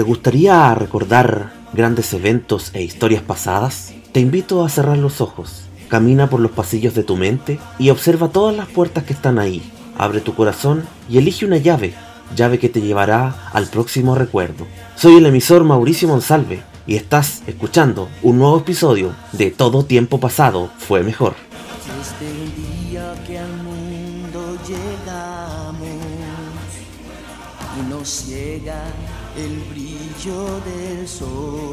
¿Te gustaría recordar grandes eventos e historias pasadas? Te invito a cerrar los ojos, camina por los pasillos de tu mente y observa todas las puertas que están ahí. Abre tu corazón y elige una llave, llave que te llevará al próximo recuerdo. Soy el emisor Mauricio Monsalve y estás escuchando un nuevo episodio de Todo Tiempo Pasado Fue Mejor. Desde el día que al mundo llegamos y nos el brillo del sol.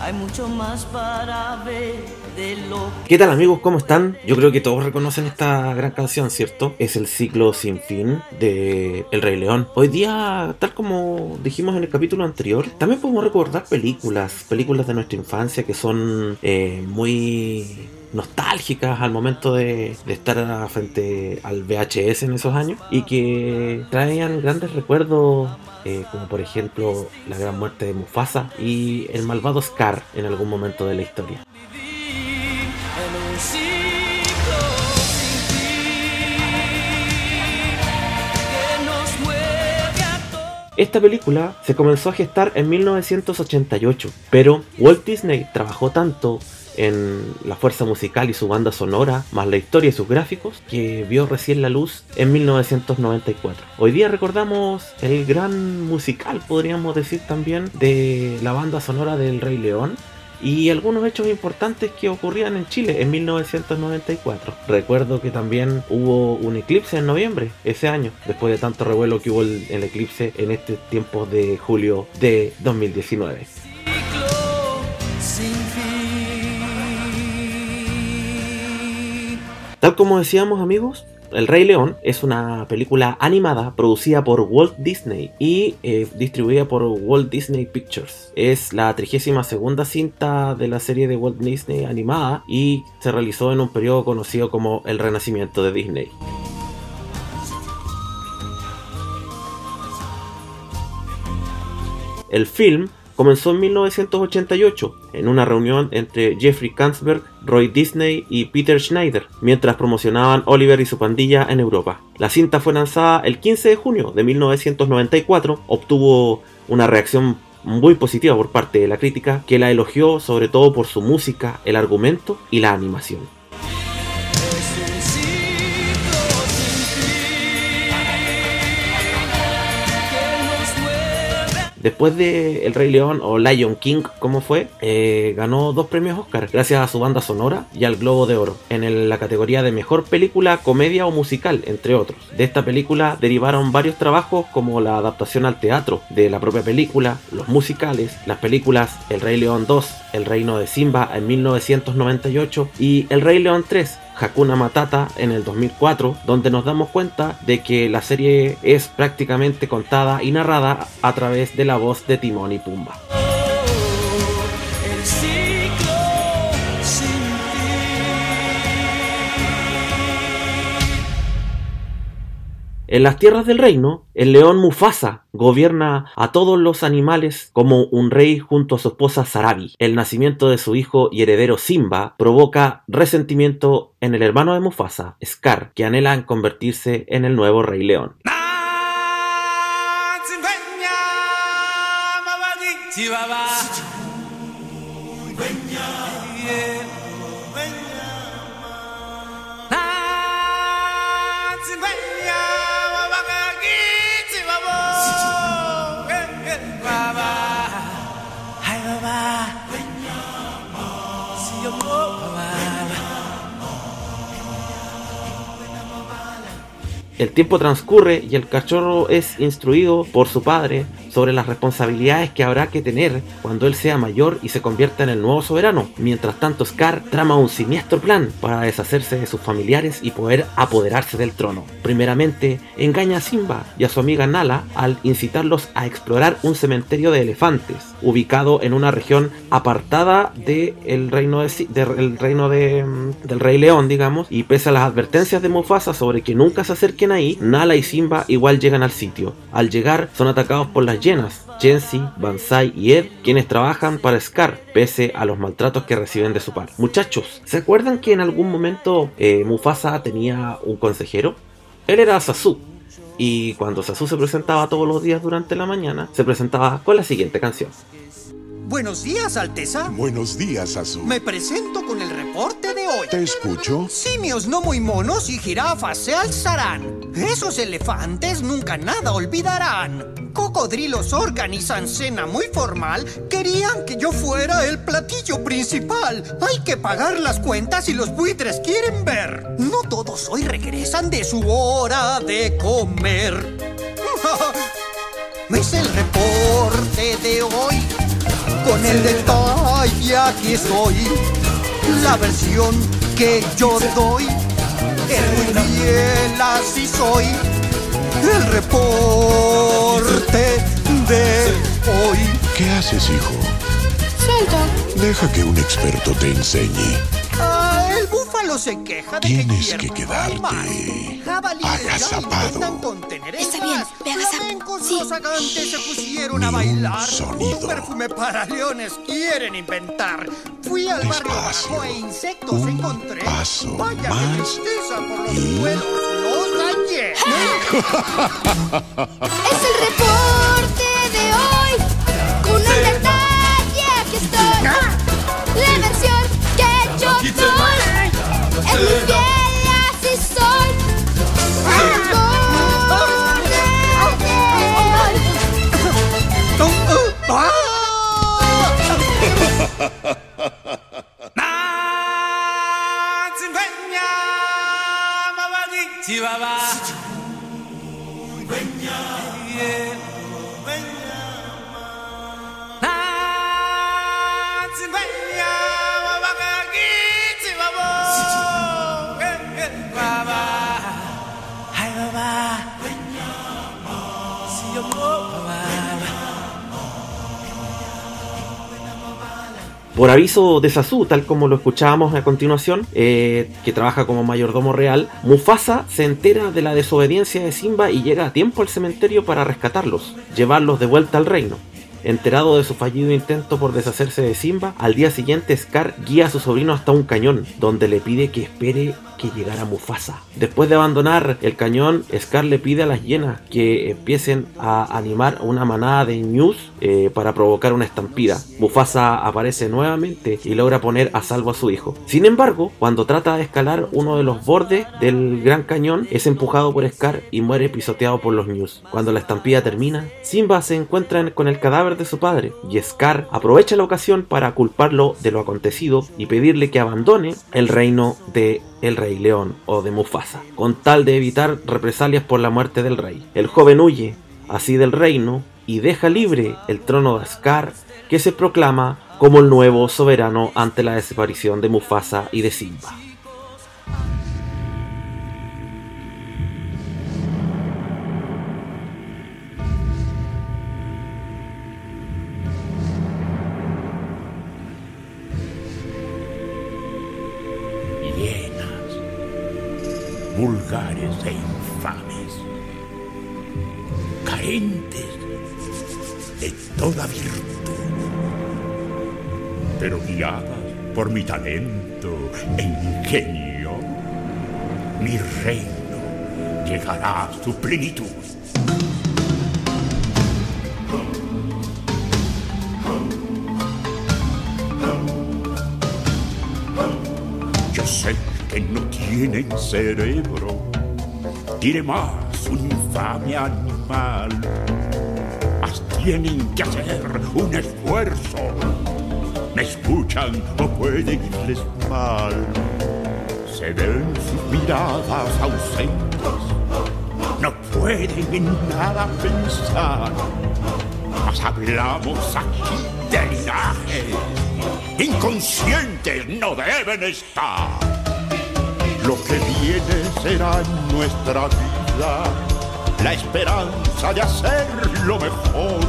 Hay mucho más para ver de lo ¿Qué tal amigos? ¿Cómo están? Yo creo que todos reconocen esta gran canción, ¿cierto? Es el ciclo sin fin de El Rey León. Hoy día, tal como dijimos en el capítulo anterior, también podemos recordar películas, películas de nuestra infancia que son eh, muy nostálgicas al momento de, estar frente al VHS en esos años y que traían grandes recuerdos eh, como por ejemplo la gran muerte de Mufasa y el malvado Scar en algún momento de la historia. Esta película se comenzó a gestar en 1988, pero Walt Disney trabajó tanto en la fuerza musical y su banda sonora, más la historia y sus gráficos, que vio recién la luz en 1994. Hoy día recordamos el gran musical, podríamos decir también, de la banda sonora del Rey León, y algunos hechos importantes que ocurrían en Chile en 1994. Recuerdo que también hubo un eclipse en noviembre ese año, después de tanto revuelo que hubo el, el eclipse en este tiempo de julio de 2019. ciclo sin Tal como decíamos amigos, El Rey León es una película animada producida por Walt Disney y eh, distribuida por Walt Disney Pictures. Es la 32 segunda cinta de la serie de Walt Disney animada y se realizó en un periodo conocido como el Renacimiento de Disney. El film comenzó en 1988 en una reunión entre Jeffrey Kansberg, Roy Disney y Peter Schneider, mientras promocionaban Oliver y su pandilla en Europa. La cinta fue lanzada el 15 de junio de 1994, obtuvo una reacción muy positiva por parte de la crítica, que la elogió sobre todo por su música, el argumento y la animación. Después de El Rey León o Lion King, como fue, eh, ganó dos premios Oscar gracias a su banda sonora y al Globo de Oro en la categoría de Mejor Película, Comedia o Musical, entre otros. De esta película derivaron varios trabajos como la adaptación al teatro de la propia película, los musicales, las películas El Rey León 2, El Reino de Simba en 1998 y El Rey León 3, Hakuna Matata en el 2004, donde nos damos cuenta de que la serie es prácticamente contada y narrada a través de la voz de Timón y Pumba. En las tierras del reino, el león Mufasa gobierna a todos los animales como un rey junto a su esposa Sarabi. El nacimiento de su hijo y heredero Simba provoca resentimiento en el hermano de Mufasa, Scar, que anhela en convertirse en el nuevo rey león. El tiempo transcurre y el cachorro es instruido por su padre sobre las responsabilidades que habrá que tener cuando él sea mayor y se convierta en el nuevo soberano. Mientras tanto, Scar trama un siniestro plan para deshacerse de sus familiares y poder apoderarse del trono. Primeramente, engaña a Simba y a su amiga Nala al incitarlos a explorar un cementerio de elefantes, ubicado en una región apartada del reino, de, reino de, mm, del Rey León, digamos, y pese a las advertencias de Mufasa sobre que nunca se acerquen ahí, Nala y Simba igual llegan al sitio. Al llegar, son atacados por las llenas, Jensi, Bansai y Ed, quienes trabajan para Scar, pese a los maltratos que reciben de su par. Muchachos, ¿se acuerdan que en algún momento eh, Mufasa tenía un consejero? Él era Sasu. Y cuando Sasu se presentaba todos los días durante la mañana, se presentaba con la siguiente canción. Buenos días, Alteza. Buenos días, Azul. Me presento con el reporte de hoy. Te escucho. Simios no muy monos y jirafas se alzarán. Esos elefantes nunca nada olvidarán. Cocodrilos organizan cena muy formal. Querían que yo fuera el platillo principal. Hay que pagar las cuentas y los buitres quieren ver. No todos hoy regresan de su hora de comer. Es el reporte de hoy. Con el detalle aquí estoy. La versión que yo doy es muy fiel, así soy. El reporte de hoy. ¿Qué haces, hijo? Deja que un experto te enseñe. Ah, se queja de Tienes que que quedarte agazapado. Está bien, gas. ve agazap- Flamencos sí. rozagantes se pusieron Ni a un bailar. sonido. Un perfume para leones quieren inventar. Fui al barrio Despacio. bajo e insectos Un encontré. paso Vaya que más tristeza por los y- suelos los dañé. Es el reporte de hoy. Con el detalle aquí estoy. La versión que es Por aviso de Sasu, tal como lo escuchábamos a continuación, eh, que trabaja como mayordomo real, Mufasa se entera de la desobediencia de Simba y llega a tiempo al cementerio para rescatarlos, llevarlos de vuelta al reino. Enterado de su fallido intento por deshacerse de Simba, al día siguiente Scar guía a su sobrino hasta un cañón, donde le pide que espere que llegara Mufasa. Después de abandonar el cañón, Scar le pide a las hienas que empiecen a animar una manada de ñus eh, para provocar una estampida. Mufasa aparece nuevamente y logra poner a salvo a su hijo. Sin embargo, cuando trata de escalar uno de los bordes del gran cañón, es empujado por Scar y muere pisoteado por los ñus. Cuando la estampida termina, Simba se encuentra en- con el cadáver de su padre y Scar aprovecha la ocasión para culparlo de lo acontecido y pedirle que abandone el reino de el Rey León o de Mufasa, con tal de evitar represalias por la muerte del rey. El joven huye así del reino y deja libre el trono de Scar, que se proclama como el nuevo soberano ante la desaparición de Mufasa y de Simba. Vulgares e infames, carentes de toda virtud, pero guiadas por mi talento e ingenio, mi reino llegará a su plenitud. Yo sé que no tienen cerebro, diré más un infame animal. Mas tienen que hacer un esfuerzo. Me escuchan o puede irles mal. Se ven sus miradas ausentes. No pueden en nada pensar. Mas hablamos aquí de linaje. Inconscientes no deben estar. Lo que viene será nuestra vida, la esperanza de hacerlo mejor.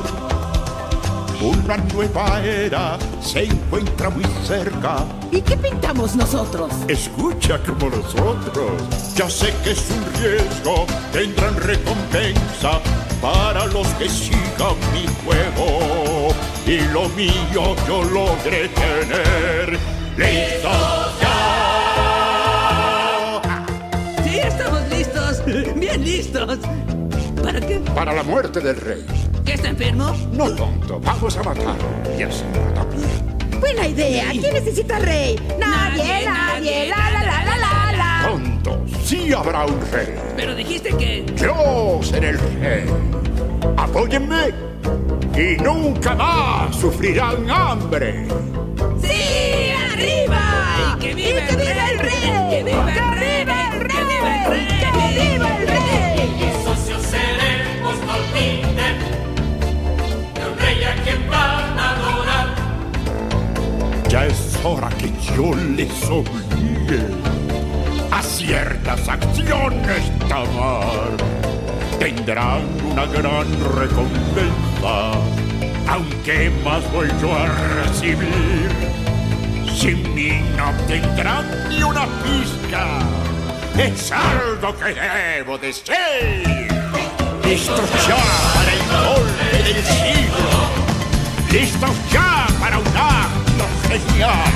Una nueva era se encuentra muy cerca. ¿Y qué pintamos nosotros? Escucha como nosotros. Ya sé que es un riesgo, tendrán recompensa para los que sigan mi juego. Y lo mío yo logré tener. ¡Listos Bien listos. ¿Para qué? Para la muerte del rey. ¿Qué está enfermo? No tonto, vamos a matarlo. Y así también. Buena idea. ¿Quién necesita rey? Nadie, nadie. La, la, la, la, la, la. Tonto, sí habrá un rey. Pero dijiste que... Yo seré el rey. Apóyenme y nunca más sufrirán hambre. ¡Sí! ¡Arriba! ¡Y que viva el rey! ¡Que viva el rey! ¡Que viva el rey! Ya es hora que yo les obligue a ciertas acciones tomar. Tendrán una gran recompensa, aunque más voy yo a recibir. Sin mí no tendrán ni una pizca. Es algo que debo decir. Listos ya para el golpe del siglo. Listos ya para un acto genial.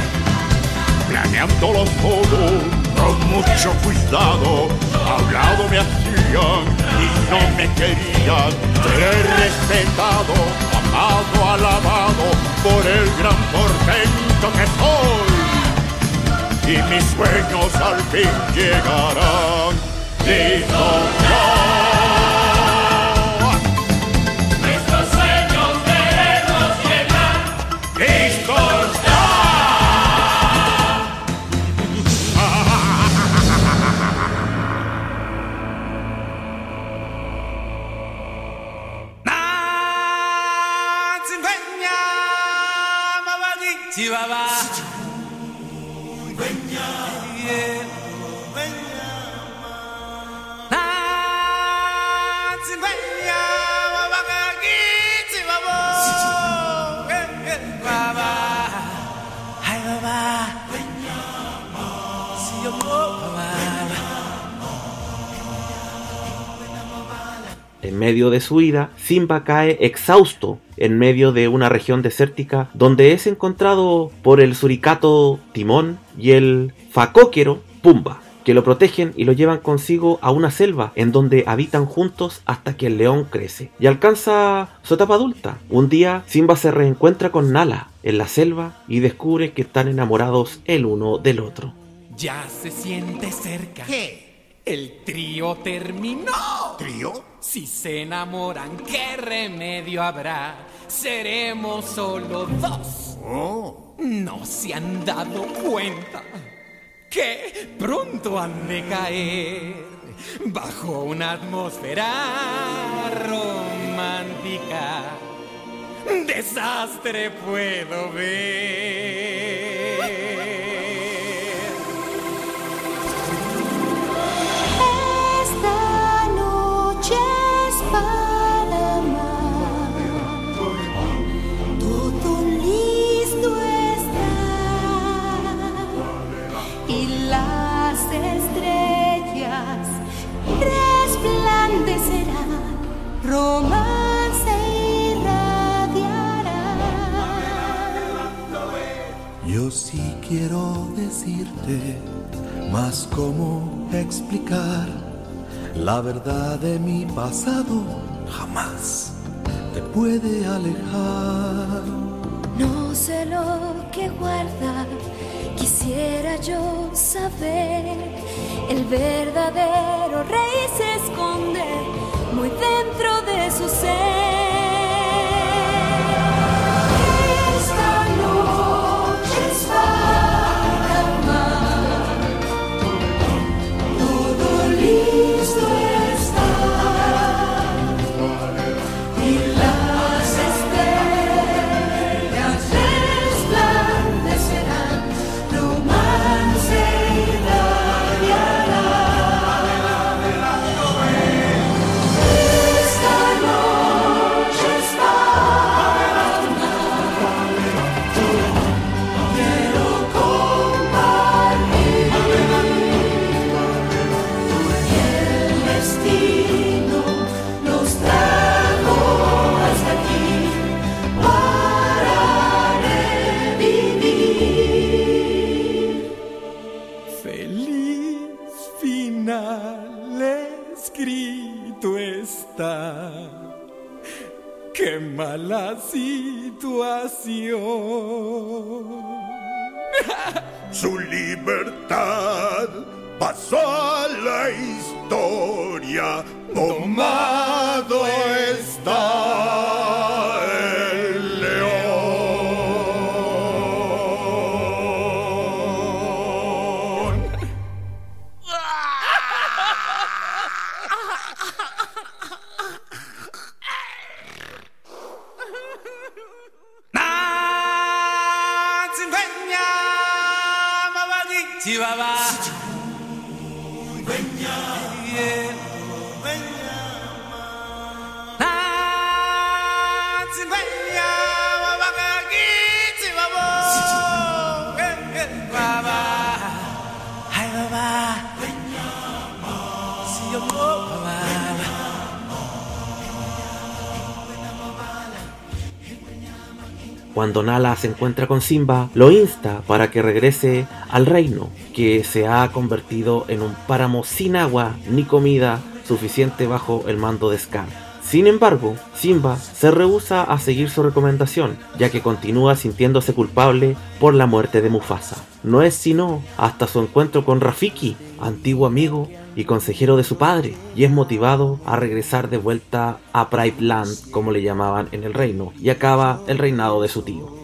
Planeándolo todo con mucho cuidado. Hablado me hacían y no me querían. Seré respetado, amado, alabado por el gran portento que soy. Y mis sueños al fin llegarán. Listos su ida, Simba cae exhausto en medio de una región desértica donde es encontrado por el suricato Timón y el facóquero Pumba, que lo protegen y lo llevan consigo a una selva en donde habitan juntos hasta que el león crece y alcanza su etapa adulta. Un día Simba se reencuentra con Nala en la selva y descubre que están enamorados el uno del otro. Ya se siente cerca. ¿Qué? El trío terminó. ¿Trío? Si se enamoran, ¿qué remedio habrá? Seremos solo dos. Oh. No se han dado cuenta que pronto han de caer bajo una atmósfera romántica. Desastre puedo ver. La verdad de mi pasado jamás te puede alejar. No sé lo que guarda, quisiera yo saber. El verdadero rey se esconde muy dentro de su ser. Feliz final escrito está. Qué mala situación. Su libertad pasó a la historia. Tomado está. Cuando Nala se encuentra con Simba, lo insta para que regrese al reino, que se ha convertido en un páramo sin agua ni comida suficiente bajo el mando de Scar. Sin embargo, Simba se rehúsa a seguir su recomendación, ya que continúa sintiéndose culpable por la muerte de Mufasa. No es sino hasta su encuentro con Rafiki, antiguo amigo y consejero de su padre, y es motivado a regresar de vuelta a Pride Land, como le llamaban en el reino, y acaba el reinado de su tío.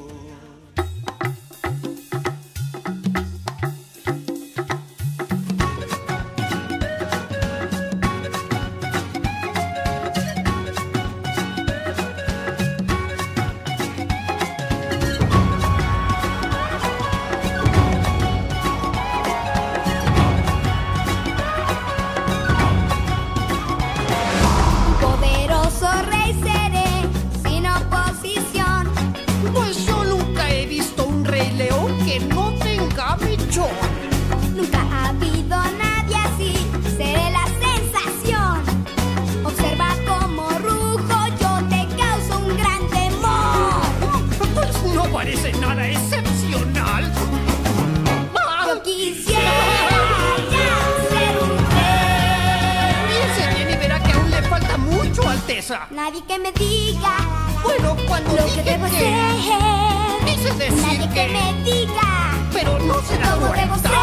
Nadie que me diga Bueno, cuando lo que dije debo que... ser. Quise decir Nadie que que- me diga Pero no se da cómo debo cuenta. ser.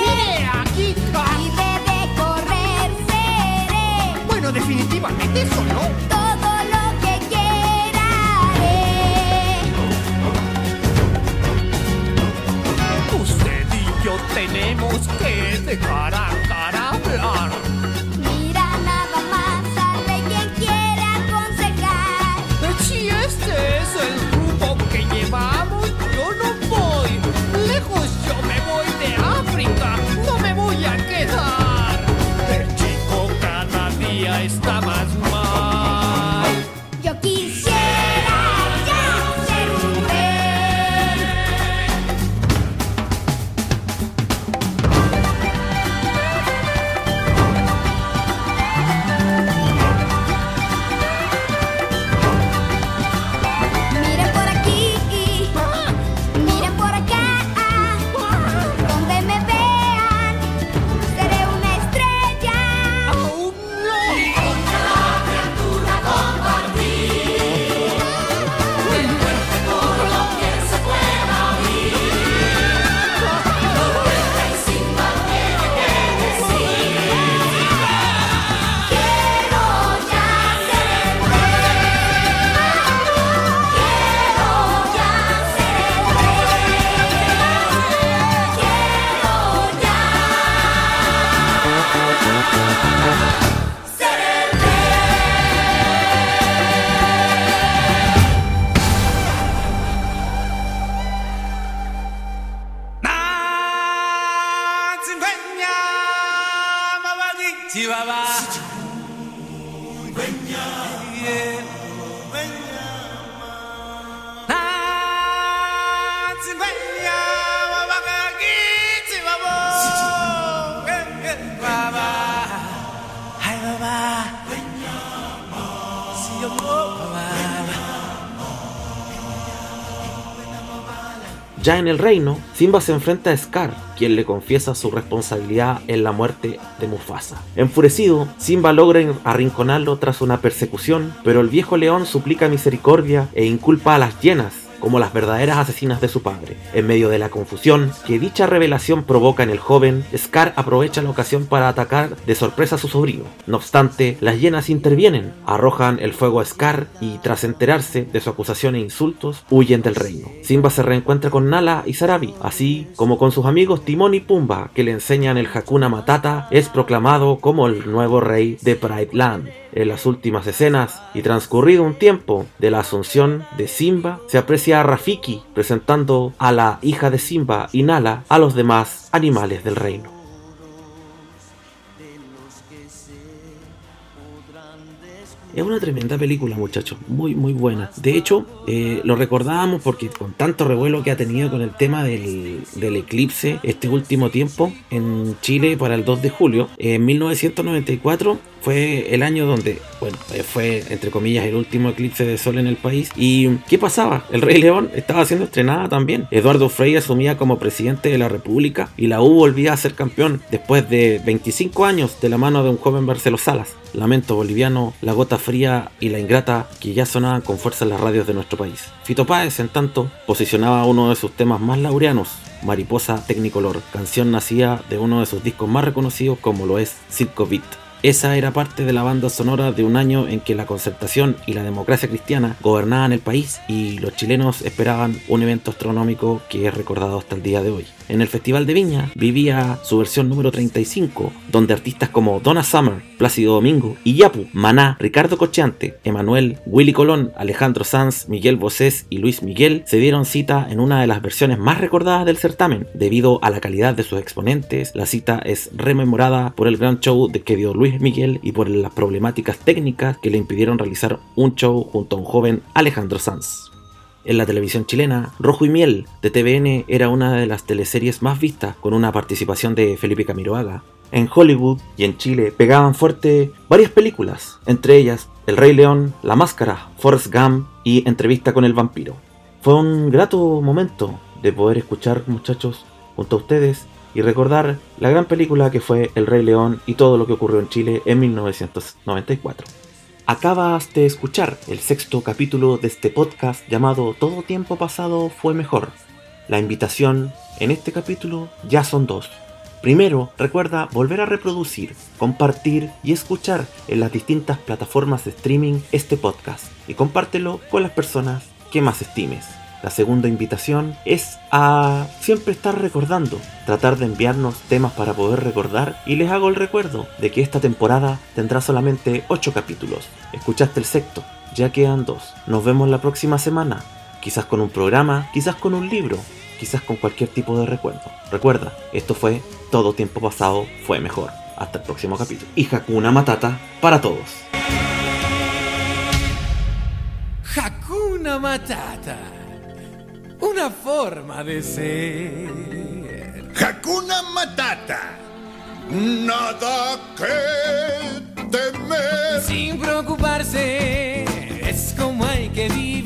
Mire, aquí... Libre de correr seré. Bueno, definitivamente eso no. Todo lo que quiera haré. Usted y yo tenemos que dejar a cara hablar. Ya en el reino, Simba se enfrenta a Scar, quien le confiesa su responsabilidad en la muerte de Mufasa. Enfurecido, Simba logra arrinconarlo tras una persecución, pero el viejo león suplica misericordia e inculpa a las hienas como las verdaderas asesinas de su padre. En medio de la confusión que dicha revelación provoca en el joven, Scar aprovecha la ocasión para atacar de sorpresa a su sobrino. No obstante, las hienas intervienen, arrojan el fuego a Scar y tras enterarse de su acusación e insultos, huyen del reino. Simba se reencuentra con Nala y Sarabi, así como con sus amigos Timón y Pumba, que le enseñan el Hakuna Matata, es proclamado como el nuevo rey de Pride Land en las últimas escenas y transcurrido un tiempo de la asunción de Simba, se aprecia a Rafiki presentando a la hija de Simba y Nala a los demás animales del reino. Es una tremenda película, muchachos. Muy, muy buena. De hecho, eh, lo recordábamos porque con tanto revuelo que ha tenido con el tema del, eclipse este último tiempo en Chile para el 2 de julio, en 1994 fue el año donde, bueno, eh, fue entre comillas el último eclipse de sol en el país. ¿Y qué pasaba? El Rey León estaba siendo estrenada también. Eduardo Frei asumía como presidente de la República y la U volvía a ser campeón después de 25 años de la mano de un joven Marcelo Salas. Lamento boliviano, la gota fría y la ingrata que ya sonaban con fuerza en las radios de nuestro país. Fito Páez, en tanto, posicionaba uno de sus temas más laureanos, Mariposa Technicolor, canción nacida de uno de sus discos más reconocidos como lo es Circo Beat. Esa era parte de la banda sonora de un año en que la concertación y la democracia cristiana gobernaban el país y los chilenos esperaban un evento astronómico que es recordado hasta el día de hoy. En el Festival de Viña vivía su versión número 35, donde artistas como Donna Summer, Plácido Domingo y Yapu, Maná, Ricardo Cocheante, Emanuel, Willy Colón, Alejandro Sanz, Miguel Bosés y Luis Miguel se dieron cita en una de las versiones más recordadas del certamen. Debido a la calidad de sus exponentes, la cita es rememorada por el gran show de que dio Luis Miguel y por las problemáticas técnicas que le impidieron realizar un show junto a un joven Alejandro Sanz. En la televisión chilena, Rojo y Miel de TVN era una de las teleseries más vistas con una participación de Felipe Camiroaga. En Hollywood y en Chile pegaban fuerte varias películas, entre ellas El Rey León, La Máscara, Forrest Gump y Entrevista con el Vampiro. Fue un grato momento de poder escuchar muchachos junto a ustedes y recordar la gran película que fue El Rey León y todo lo que ocurrió en Chile en 1994. Acabas de escuchar el sexto capítulo de este podcast llamado Todo tiempo pasado fue mejor. La invitación en este capítulo ya son dos. Primero, recuerda volver a reproducir, compartir y escuchar en las distintas plataformas de streaming este podcast y compártelo con las personas que más estimes. La segunda invitación es a siempre estar recordando, tratar de enviarnos temas para poder recordar y les hago el recuerdo de que esta temporada tendrá solamente 8 capítulos. Escuchaste el sexto, ya quedan dos. Nos vemos la próxima semana, quizás con un programa, quizás con un libro, quizás con cualquier tipo de recuerdo. Recuerda, esto fue Todo tiempo pasado fue mejor. Hasta el próximo capítulo. Y Hakuna Matata para todos. Hakuna Matata una forma de ser. Hakuna Matata. Nada que temer. Sin preocuparse, es como hay que vivir.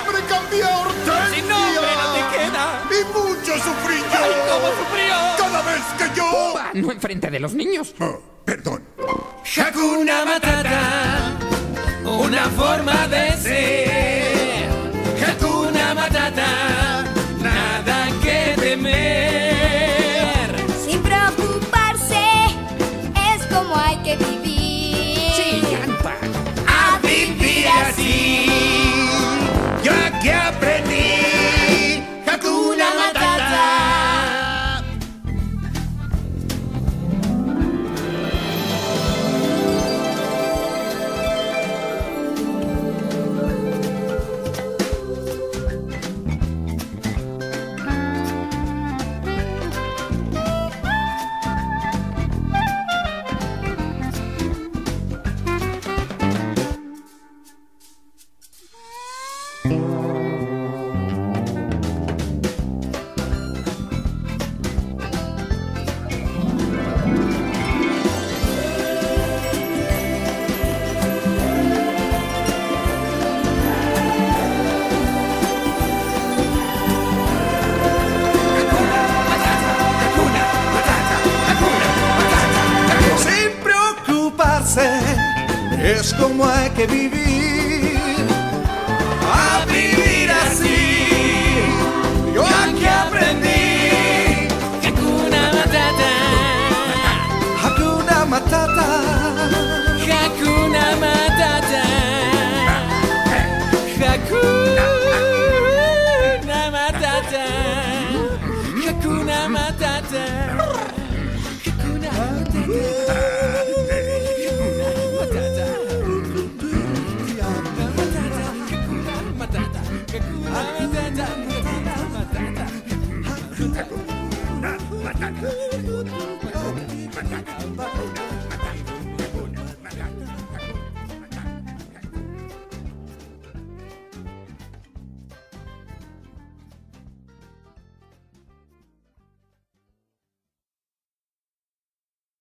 Mi nombre cambió a Hortensia. Sin nombre no te queda. Y mucho sufrí yo. ¡Ay, cómo sufrió! Cada vez que yo... Pumba, no enfrente de los niños. Oh, perdón. Hakuna Matata, una forma de ser.